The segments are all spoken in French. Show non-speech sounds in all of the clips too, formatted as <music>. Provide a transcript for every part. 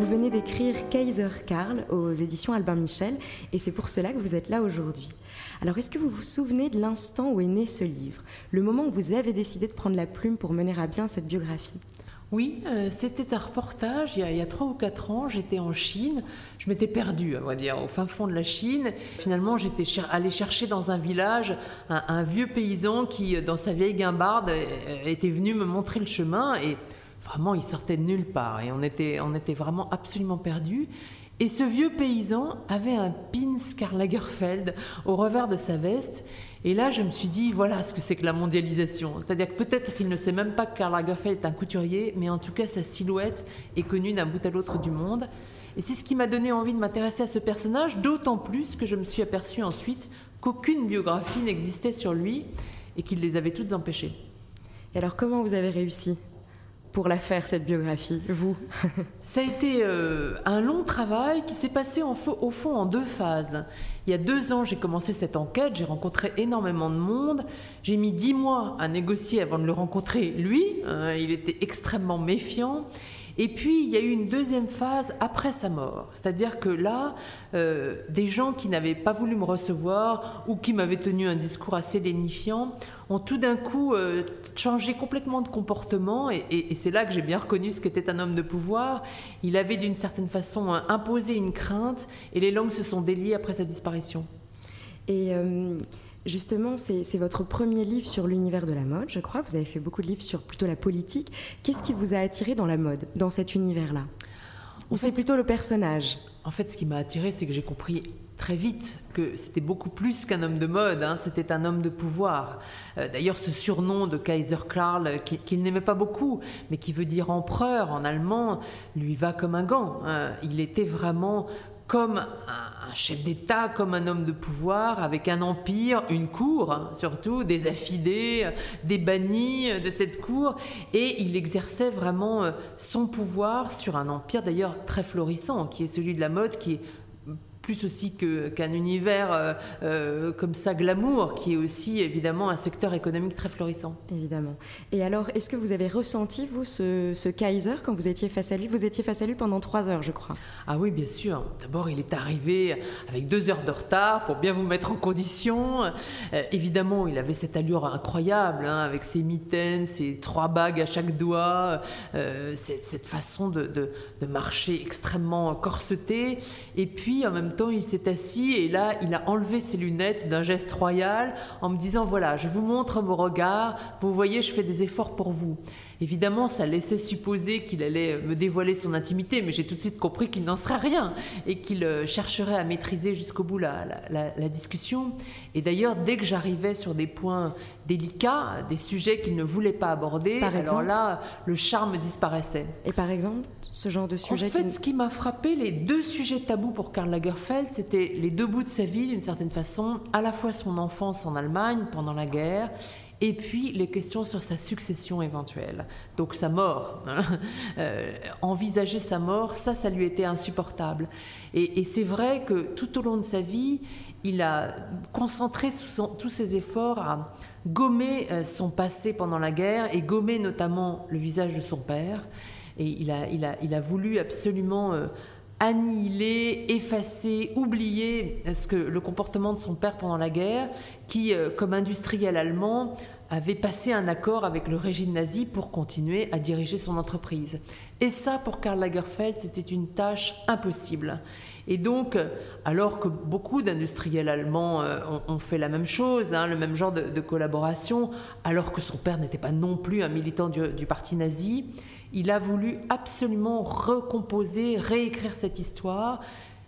Vous venez d'écrire Kaiser Karl aux éditions Albin Michel et c'est pour cela que vous êtes là aujourd'hui. Alors est-ce que vous vous souvenez de l'instant où est né ce livre, le moment où vous avez décidé de prendre la plume pour mener à bien cette biographie? Oui, euh, c'était un reportage il y, a, trois ou quatre ans. J'étais en Chine. Je m'étais perdue, on va dire, au fin fond de la Chine. Finalement, j'étais allée chercher dans un village un, vieux paysan qui, dans sa vieille guimbarde, euh, était venu me montrer le chemin. Et vraiment, il sortait de nulle part et on était, on était vraiment absolument perdus. Et ce vieux paysan avait un pins Karl Lagerfeld au revers de sa veste. Et là, je me suis dit, voilà ce que c'est que la mondialisation. C'est-à-dire que peut-être qu'il ne sait même pas que Karl Lagerfeld est un couturier, mais en tout cas, sa silhouette est connue d'un bout à l'autre du monde. Et c'est ce qui m'a donné envie de m'intéresser à ce personnage, d'autant plus que je me suis aperçue ensuite qu'aucune biographie n'existait sur lui et qu'il les avait toutes empêchées. Et alors, comment vous avez réussi? Pour la faire, cette biographie, vous <laughs> Ça a été euh, un long travail qui s'est passé au fond en deux phases. Il y a deux ans, j'ai commencé cette enquête, j'ai rencontré énormément de monde, j'ai mis dix mois à négocier avant de le rencontrer, lui, hein, il était extrêmement méfiant. Et puis, il y a eu une deuxième phase après sa mort. C'est-à-dire que là, euh, des gens qui n'avaient pas voulu me recevoir ou qui m'avaient tenu un discours assez lénifiant ont tout d'un coup euh, changé complètement de comportement. Et, c'est là que j'ai bien reconnu ce qu'était un homme de pouvoir. Il avait d'une certaine façon imposé une crainte et les langues se sont déliées après sa disparition. Et. Euh, Justement, c'est votre premier livre sur l'univers de la mode, je crois. Vous avez fait beaucoup de livres sur plutôt la politique. Qu'est-ce qui vous a attiré dans la mode, dans cet univers-là? Ou c'est plutôt le personnage? En fait, ce qui m'a attiré, c'est que j'ai compris très vite que c'était beaucoup plus qu'un homme de mode, hein. c'était un homme de pouvoir. Euh, d'ailleurs, ce surnom de Kaiser Karl, qu'il n'aimait pas beaucoup, mais qui veut dire empereur en allemand, lui va comme un gant. Hein. Il était vraiment comme un, chef d'État, comme un homme de pouvoir, avec un empire, une cour hein, surtout, des affidés, des bannis de cette cour, et il exerçait vraiment euh, son pouvoir sur un empire d'ailleurs très florissant, qui est celui de la mode, qui est plus aussi qu'un univers euh, euh, comme ça glamour, qui est aussi évidemment un secteur économique très florissant. Évidemment. Et alors, est-ce que vous avez ressenti, vous, ce, Kaiser quand vous étiez face à lui? Vous étiez face à lui pendant trois heures, je crois. Ah oui, bien sûr. D'abord, il est arrivé avec deux heures de retard pour bien vous mettre en condition. Euh, évidemment, il avait cette allure incroyable, hein, avec ses mitaines, ses trois bagues à chaque doigt, cette, cette, façon de, de, de marcher extrêmement corsetée. Et puis, en même temps, il s'est assis et là, il a enlevé ses lunettes d'un geste royal en me disant voilà, je vous montre mon regard, vous voyez, je fais des efforts pour vous. Évidemment, ça laissait supposer qu'il allait me dévoiler son intimité, mais j'ai tout de suite compris qu'il n'en serait rien et qu'il euh, chercherait à maîtriser jusqu'au bout la, discussion. Et d'ailleurs, dès que j'arrivais sur des points délicats, des sujets qu'il ne voulait pas aborder, alors là, le charme disparaissait. Et par exemple, ce genre de sujet En fait, ce qui m'a frappé, les deux sujets tabous pour Karl Lagerfeld, c'était les deux bouts de sa vie, d'une certaine façon, à la fois son enfance en Allemagne pendant la guerre et puis les questions sur sa succession éventuelle. Donc sa mort, hein. euh, envisager sa mort, ça, ça lui était insupportable. Et, c'est vrai que tout au long de sa vie, il a concentré tous ses efforts à gommer euh, son passé pendant la guerre et gommer notamment le visage de son père. Et il a, il a, il a voulu absolument... Euh, annihiler, effacer, oublier ce que le comportement de son père pendant la guerre, qui, euh, comme industriel allemand, avait passé un accord avec le régime nazi pour continuer à diriger son entreprise. Et ça, pour Karl Lagerfeld, c'était une tâche impossible. Et donc, alors que beaucoup d'industriels allemands euh, ont, fait la même chose, hein, le même genre de, collaboration, alors que son père n'était pas non plus un militant du parti nazi, il a voulu absolument recomposer, réécrire cette histoire,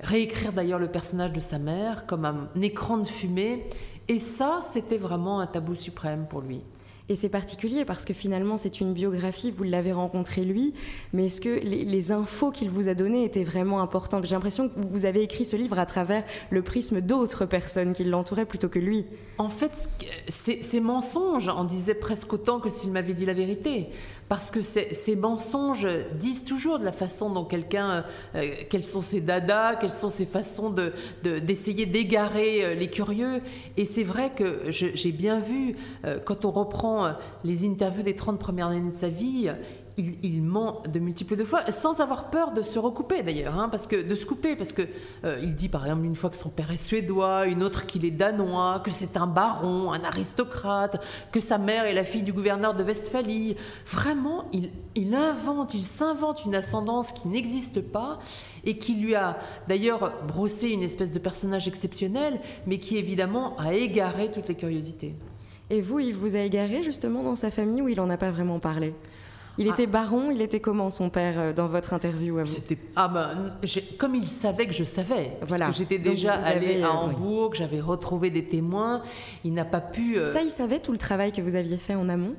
réécrire d'ailleurs le personnage de sa mère comme un écran de fumée. Et ça, c'était vraiment un tabou suprême pour lui. Et c'est particulier parce que finalement c'est une biographie, vous l'avez rencontré lui, mais est-ce que les, infos qu'il vous a données étaient vraiment importantes? J'ai l'impression que vous avez écrit ce livre à travers le prisme d'autres personnes qui l'entouraient plutôt que lui. En fait, ces mensonges en disaient presque autant que s'il m'avait dit la vérité. Parce que ces mensonges disent toujours de la façon dont quelqu'un, euh, quels sont ses dadas, quelles sont ses façons d'essayer de, d'égarer euh, les curieux. Et c'est vrai que j'ai bien vu, euh, quand on reprend les interviews des 30 premières années de sa vie, il, ment de multiples de fois, sans avoir peur de se recouper d'ailleurs, hein, parce que de se couper, parce que euh, il dit par exemple une fois que son père est suédois, une autre qu'il est danois, que c'est un baron, un aristocrate, que sa mère est la fille du gouverneur de Westphalie. Vraiment, il invente, il s'invente une ascendance qui n'existe pas et qui lui a d'ailleurs brossé une espèce de personnage exceptionnel, mais qui évidemment a égaré toutes les curiosités. Et vous, il vous a égaré justement dans sa famille ou il n'en a pas vraiment parlé? Il était baron, il était comment son père euh, dans votre interview à vous? Ah ben, comme il savait que je savais, voilà. parce que j'étais déjà allée à euh, Hambourg, j'avais retrouvé des témoins, il n'a pas pu... Euh, Ça, il savait tout le travail que vous aviez fait en amont?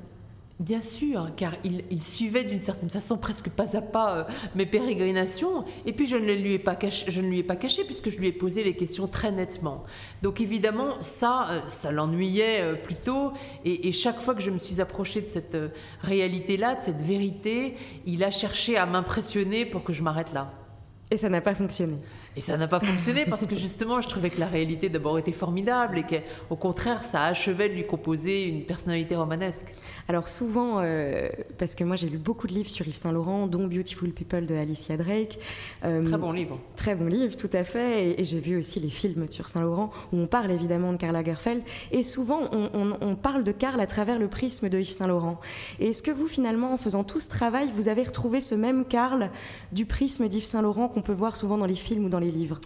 Bien sûr, car il, suivait d'une certaine façon presque pas à pas euh, mes pérégrinations, et puis je ne, lui ai pas caché, je ne lui ai pas caché puisque je lui ai posé les questions très nettement. Donc évidemment, ça, euh, ça l'ennuyait euh, plutôt, et, et, chaque fois que je me suis approchée de cette réalité-là, de cette vérité, il a cherché à m'impressionner pour que je m'arrête là. Et ça n'a pas fonctionné. Et ça n'a pas fonctionné parce que justement, je trouvais que la réalité d'abord était formidable et qu'au contraire, ça achevait de lui composer une personnalité romanesque. Alors souvent, euh, parce que moi j'ai lu beaucoup de livres sur Yves Saint Laurent, dont Beautiful People de Alicia Drake. Euh, très bon livre. Très bon livre, tout à fait. Et, j'ai vu aussi les films sur Saint Laurent où on parle évidemment de Karl Lagerfeld. Et souvent, on, on parle de Karl à travers le prisme de Yves Saint Laurent. Et est-ce que vous, finalement, en faisant tout ce travail, vous avez retrouvé ce même Karl du prisme d'Yves Saint Laurent qu'on peut voir souvent dans les films ou dans les livres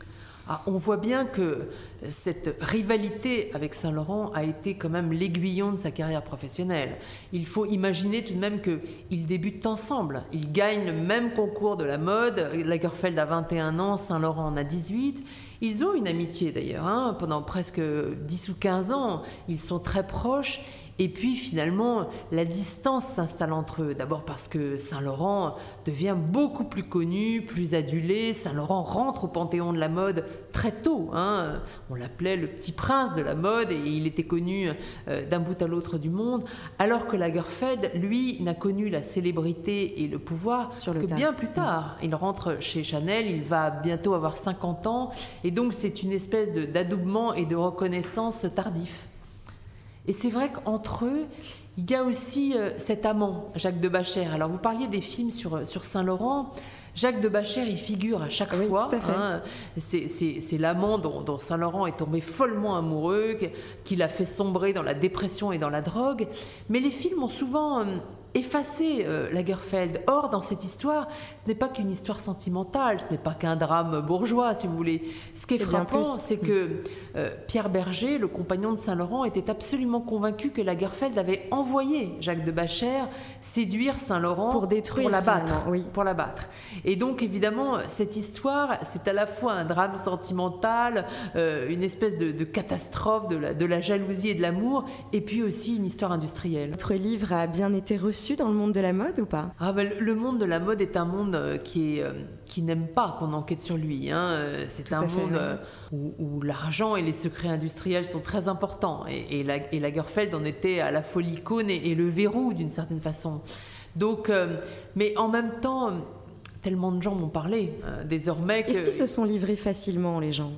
ah, on voit bien que cette rivalité avec Saint-Laurent a été quand même l'aiguillon de sa carrière professionnelle. Il faut imaginer tout de même qu'ils débutent ensemble. Ils gagnent le même concours de la mode. Lagerfeld a 21 ans, Saint-Laurent en a 18. Ils ont une amitié d'ailleurs. Hein. Pendant presque 10 ou 15 ans, ils sont très proches. Et puis finalement, la distance s'installe entre eux. D'abord parce que Saint-Laurent devient beaucoup plus connu, plus adulé. Saint-Laurent rentre au panthéon de la mode très tôt. Hein. On l'appelait le petit prince de la mode et il était connu euh, d'un bout à l'autre du monde. Alors que Lagerfeld, lui, n'a connu la célébrité et le pouvoir Sur que bien plus tard. Il rentre chez Chanel, il va bientôt avoir 50 ans. Et donc c'est une espèce d'adoubement et de reconnaissance tardif. Et c'est vrai qu'entre eux, il y a aussi euh, cet amant, Jacques de Bachère. Alors, vous parliez des films sur, euh, sur Saint-Laurent. Jacques de Bachère, il figure à chaque oui, fois. Hein. c'est l'amant dont, Saint-Laurent est tombé follement amoureux, qui l'a fait sombrer dans la dépression et dans la drogue. Mais les films ont souvent euh, effacer euh, Lagerfeld. Or, dans cette histoire, ce n'est pas qu'une histoire sentimentale, ce n'est pas qu'un drame bourgeois, si vous voulez. Ce qui est, frappant, c'est que euh, Pierre Berger, le compagnon de Saint-Laurent, était absolument convaincu que Lagerfeld avait envoyé Jacques de Bachère séduire Saint-Laurent pour détruire, pour l'abattre. Oui. Pour l'abattre. Et donc, évidemment, cette histoire, c'est à la fois un drame sentimental, euh, une espèce de, catastrophe de la, de la jalousie et de l'amour, et puis aussi une histoire industrielle. Votre livre a bien été reçu dans le monde de la mode ou pas? Ah ben, Le monde de la mode est un monde euh, qui, est, euh, qui n'aime pas qu'on enquête sur lui. Hein. Euh, c'est un monde où, l'argent et les secrets industriels sont très importants. Et, et, Lagerfeld en était à la fois l'icône et, le verrou d'une certaine façon. Donc, mais en même temps, tellement de gens m'ont parlé désormais. Est-ce qu'ils se sont livrés facilement, les gens?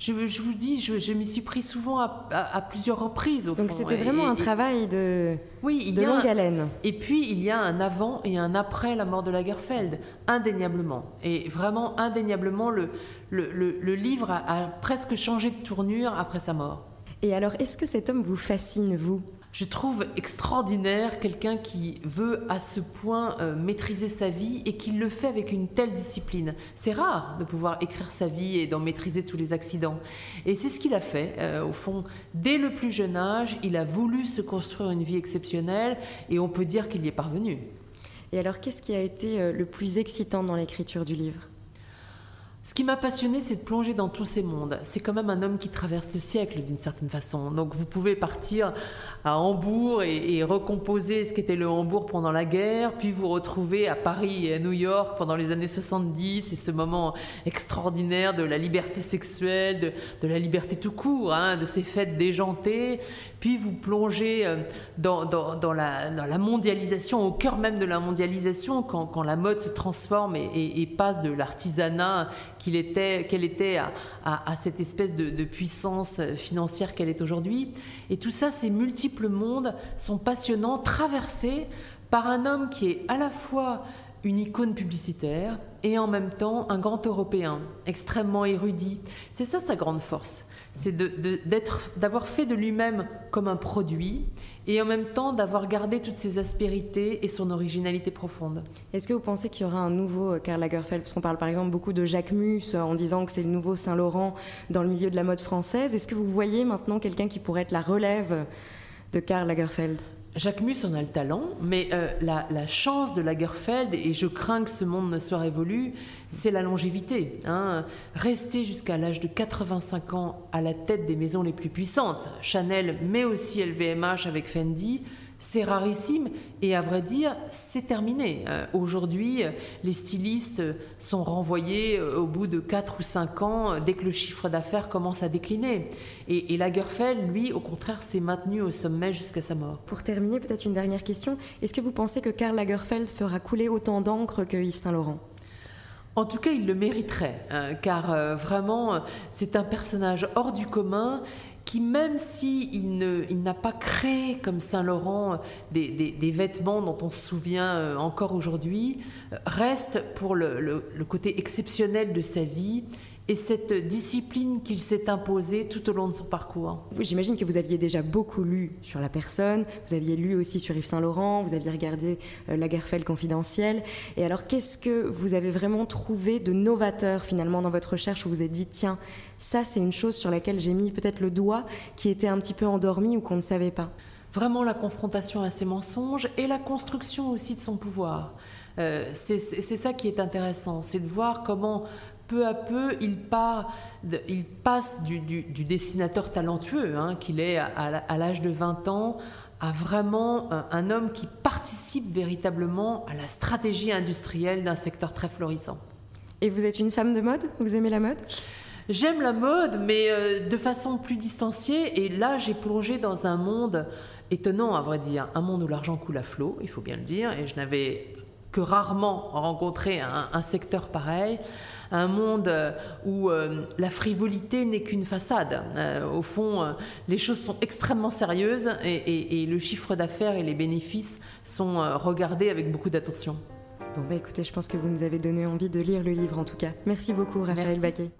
Je, vous dis, je, m'y suis pris souvent à, plusieurs reprises. Au Donc c'était vraiment un travail de, oui, de longue haleine. Et puis il y a un avant et un après la mort de Lagerfeld, indéniablement. Et vraiment indéniablement, le, le, livre a presque changé de tournure après sa mort. Et alors, est-ce que cet homme vous fascine, vous? Je trouve extraordinaire quelqu'un qui veut à ce point euh, maîtriser sa vie et qui le fait avec une telle discipline. C'est rare de pouvoir écrire sa vie et d'en maîtriser tous les accidents. Et c'est ce qu'il a fait. Euh, au fond, dès le plus jeune âge, il a voulu se construire une vie exceptionnelle et on peut dire qu'il y est parvenu. Et alors, qu'est-ce qui a été euh, le plus excitant dans l'écriture du livre? Ce qui m'a passionné, c'est de plonger dans tous ces mondes. C'est quand même un homme qui traverse le siècle d'une certaine façon. Donc vous pouvez partir à Hambourg et, recomposer ce qu'était le Hambourg pendant la guerre, puis vous retrouver à Paris et à New York pendant les années 70 et ce moment extraordinaire de la liberté sexuelle, de, la liberté tout court, hein, de ces fêtes déjantées. Puis vous plongez euh, dans, la, mondialisation, au cœur même de la mondialisation, quand, la mode se transforme et passe de l'artisanat qu'elle était à, cette espèce de, de puissance financière qu'elle est aujourd'hui. Et tout ça, ces multiples mondes sont passionnants, traversés par un homme qui est à la fois une icône publicitaire et en même temps un grand Européen, extrêmement érudit. C'est ça sa grande force c'est d'avoir fait de lui-même comme un produit et en même temps d'avoir gardé toutes ses aspérités et son originalité profonde. Est-ce que vous pensez qu'il y aura un nouveau euh, Karl Lagerfeld? Parce qu'on parle par exemple beaucoup de Jacques Mus euh, en disant que c'est le nouveau Saint-Laurent dans le milieu de la mode française. Est-ce que vous voyez maintenant quelqu'un qui pourrait être la relève de Karl Lagerfeld? Jacques Mus en a le talent, mais euh, la, chance de Lagerfeld, et je crains que ce monde ne soit révolu, c'est la longévité. Hein. Rester jusqu'à l'âge de 85 ans à la tête des maisons les plus puissantes, Chanel, mais aussi LVMH avec Fendi, c'est rarissime et à vrai dire, c'est terminé. Euh, aujourd'hui, les stylistes sont renvoyés euh, au bout de 4 ou 5 ans euh, dès que le chiffre d'affaires commence à décliner. Et, Lagerfeld, lui, au contraire, s'est maintenu au sommet jusqu'à sa mort. Pour terminer, peut-être une dernière question. Est-ce que vous pensez que Karl Lagerfeld fera couler autant d'encre que Yves Saint-Laurent en tout cas, il le mériterait, hein, car vraiment, c'est un personnage hors du commun qui, même s'il il n'a pas créé comme Saint-Laurent des, vêtements dont on se souvient euh, encore aujourd'hui, reste pour le, côté exceptionnel de sa vie et cette discipline qu'il s'est imposée tout au long de son parcours. J'imagine que vous aviez déjà beaucoup lu sur la personne, vous aviez lu aussi sur Yves Saint-Laurent, vous aviez regardé euh, La Lagerfeld confidentielle. Et alors, qu'est-ce que vous avez vraiment trouvé de novateur finalement dans votre recherche où vous vous êtes dit, tiens, ça c'est une chose sur laquelle j'ai mis peut-être le doigt qui était un petit peu endormi ou qu'on ne savait pas? Vraiment la confrontation à ses mensonges et la construction aussi de son pouvoir. Euh, c'est ça qui est intéressant, c'est de voir comment peu à peu, il, part il passe du, dessinateur talentueux hein, qu'il est à, l'âge de 20 ans à vraiment un, homme qui participe véritablement à la stratégie industrielle d'un secteur très florissant. Et vous êtes une femme de mode? Vous aimez la mode? J'aime la mode, mais euh, de façon plus distanciée. Et là, j'ai plongé dans un monde étonnant, à vrai dire. Un monde où l'argent coule à flot, il faut bien le dire. Et je n'avais que rarement rencontré un secteur pareil un monde euh, où euh, la frivolité n'est qu'une façade. Euh, au fond, les choses sont extrêmement sérieuses et, le chiffre d'affaires et les bénéfices sont regardés avec beaucoup d'attention. Bon, bah écoutez, je pense que vous nous avez donné envie de lire le livre en tout cas. Merci beaucoup, Raphaël Baquet.